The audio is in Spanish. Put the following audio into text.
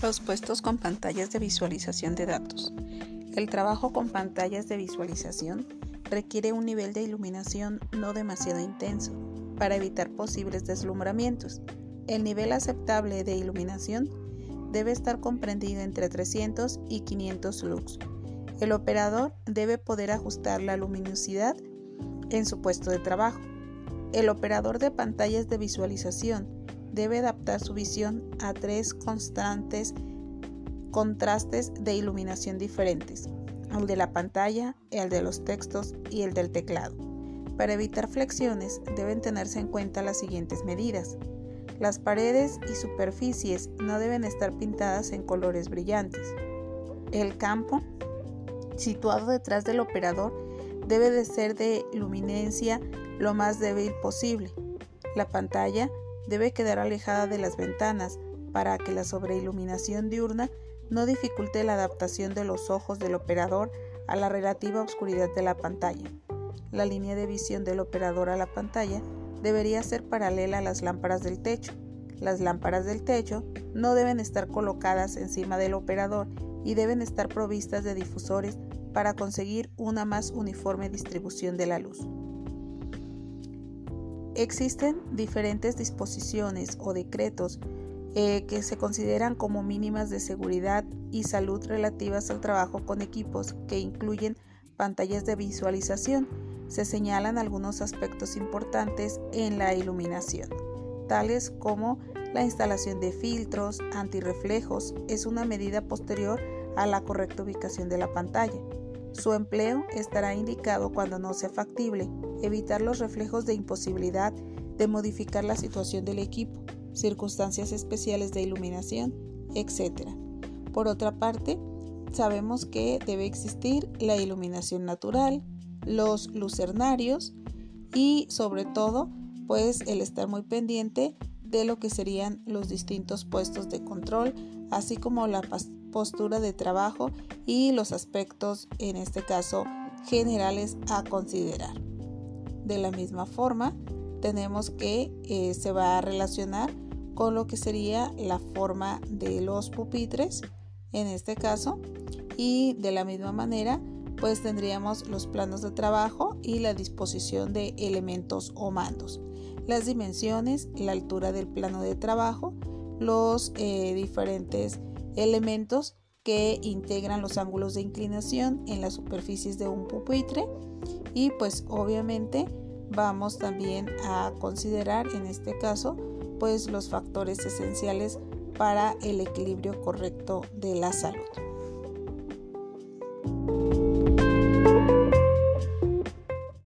Los puestos con pantallas de visualización de datos. El trabajo con pantallas de visualización requiere un nivel de iluminación no demasiado intenso para evitar posibles deslumbramientos. El nivel aceptable de iluminación debe estar comprendido entre 300 y 500 lux. El operador debe poder ajustar la luminosidad en su puesto de trabajo. El operador de pantallas de visualización debe adaptar su visión a tres constantes contrastes de iluminación diferentes, el de la pantalla, el de los textos y el del teclado. Para evitar flexiones deben tenerse en cuenta las siguientes medidas. Las paredes y superficies no deben estar pintadas en colores brillantes. El campo, situado detrás del operador, debe de ser de luminencia lo más débil posible. La pantalla debe quedar alejada de las ventanas para que la sobreiluminación diurna no dificulte la adaptación de los ojos del operador a la relativa oscuridad de la pantalla. La línea de visión del operador a la pantalla debería ser paralela a las lámparas del techo. Las lámparas del techo no deben estar colocadas encima del operador y deben estar provistas de difusores para conseguir una más uniforme distribución de la luz. Existen diferentes disposiciones o decretos eh, que se consideran como mínimas de seguridad y salud relativas al trabajo con equipos que incluyen pantallas de visualización. Se señalan algunos aspectos importantes en la iluminación, tales como la instalación de filtros antirreflejos es una medida posterior a la correcta ubicación de la pantalla. Su empleo estará indicado cuando no sea factible evitar los reflejos de imposibilidad de modificar la situación del equipo, circunstancias especiales de iluminación, etc. Por otra parte, sabemos que debe existir la iluminación natural, los lucernarios y sobre todo, pues el estar muy pendiente de lo que serían los distintos puestos de control, así como la postura de trabajo y los aspectos, en este caso, generales a considerar. De la misma forma, tenemos que eh, se va a relacionar con lo que sería la forma de los pupitres, en este caso, y de la misma manera, pues tendríamos los planos de trabajo y la disposición de elementos o mandos, las dimensiones, la altura del plano de trabajo, los eh, diferentes elementos que integran los ángulos de inclinación en las superficies de un pupitre y pues obviamente vamos también a considerar en este caso pues los factores esenciales para el equilibrio correcto de la salud.